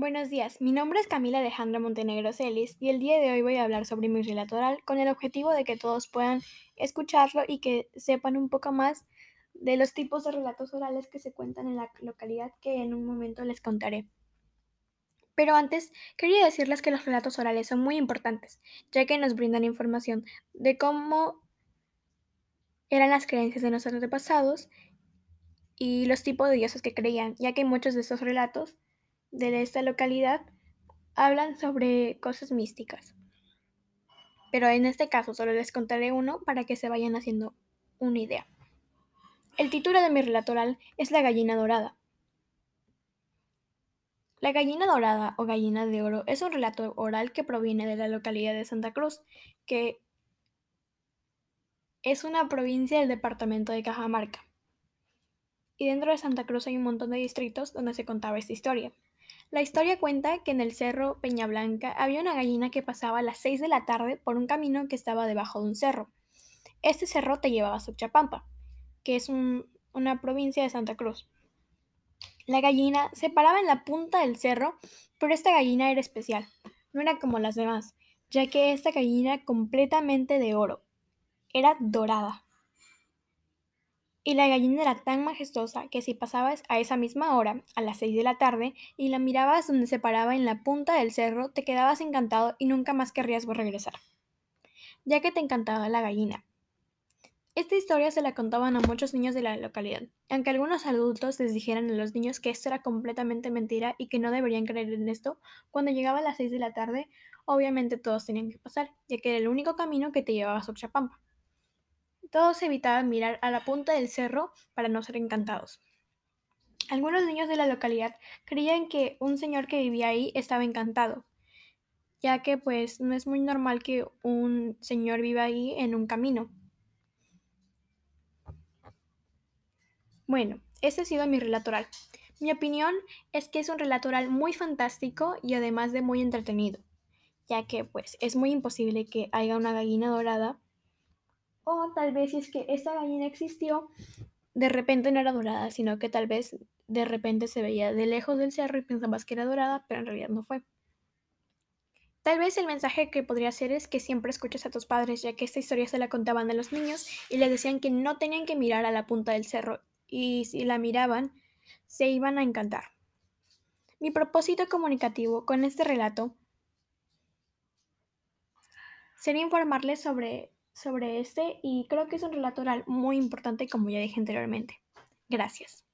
Buenos días, mi nombre es Camila Alejandra Montenegro Celis y el día de hoy voy a hablar sobre mi relato oral con el objetivo de que todos puedan escucharlo y que sepan un poco más de los tipos de relatos orales que se cuentan en la localidad que en un momento les contaré. Pero antes, quería decirles que los relatos orales son muy importantes, ya que nos brindan información de cómo eran las creencias de nuestros antepasados y los tipos de dioses que creían, ya que muchos de estos relatos de esta localidad hablan sobre cosas místicas. Pero en este caso solo les contaré uno para que se vayan haciendo una idea. El título de mi relato oral es La gallina dorada. La gallina dorada o gallina de oro es un relato oral que proviene de la localidad de Santa Cruz, que es una provincia del departamento de Cajamarca. Y dentro de Santa Cruz hay un montón de distritos donde se contaba esta historia. La historia cuenta que en el cerro Peñablanca había una gallina que pasaba a las 6 de la tarde por un camino que estaba debajo de un cerro. Este cerro te llevaba a Suchapampa, que es una provincia de Santa Cruz. La gallina se paraba en la punta del cerro, pero esta gallina era especial, no era como las demás, ya que esta gallina completamente de oro, era dorada. Y la gallina era tan majestuosa que si pasabas a esa misma hora, a las seis de la tarde, y la mirabas donde se paraba en la punta del cerro, te quedabas encantado y nunca más querrías regresar, ya que te encantaba la gallina. Esta historia se la contaban a muchos niños de la localidad, aunque algunos adultos les dijeran a los niños que esto era completamente mentira y que no deberían creer en esto, cuando llegaba a las seis de la tarde, obviamente todos tenían que pasar, ya que era el único camino que te llevaba a Xochapampa. Todos evitaban mirar a la punta del cerro para no ser encantados. Algunos niños de la localidad creían que un señor que vivía ahí estaba encantado, ya que pues no es muy normal que un señor viva ahí en un camino. Bueno, ese ha sido mi relato oral. Mi opinión es que es un relato oral muy fantástico y además de muy entretenido, ya que pues es muy imposible que haya una gallina dorada o tal vez si es que esta gallina existió, de repente no era dorada, sino que tal vez de repente se veía de lejos del cerro y pensabas que era dorada, pero en realidad no fue. Tal vez el mensaje que podría ser es que siempre escuches a tus padres, ya que esta historia se la contaban a los niños y les decían que no tenían que mirar a la punta del cerro y si la miraban, se iban a encantar. Mi propósito comunicativo con este relato sería informarles sobre sobre este y creo que es un relato oral muy importante como ya dije anteriormente. Gracias.